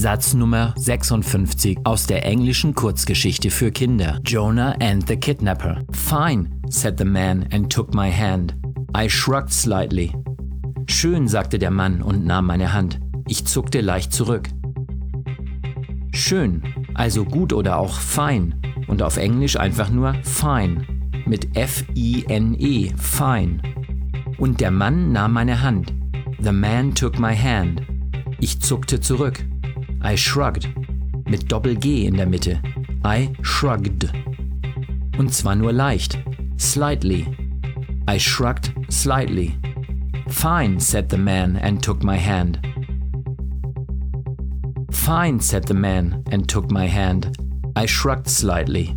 Satz Nummer 56 aus der englischen Kurzgeschichte für Kinder. Jonah and the Kidnapper. Fine, said the man and took my hand. I shrugged slightly. Schön, sagte der Mann und nahm meine Hand. Ich zuckte leicht zurück. Schön, also gut oder auch fein und auf Englisch einfach nur fine mit F-I-N-E, fine. Und der Mann nahm meine Hand. The man took my hand. Ich zuckte zurück. I shrugged. Mit Doppel-G in der Mitte. I shrugged. Und zwar nur leicht. Slightly. I shrugged slightly. Fine, said the man and took my hand. Fine, said the man and took my hand. I shrugged slightly.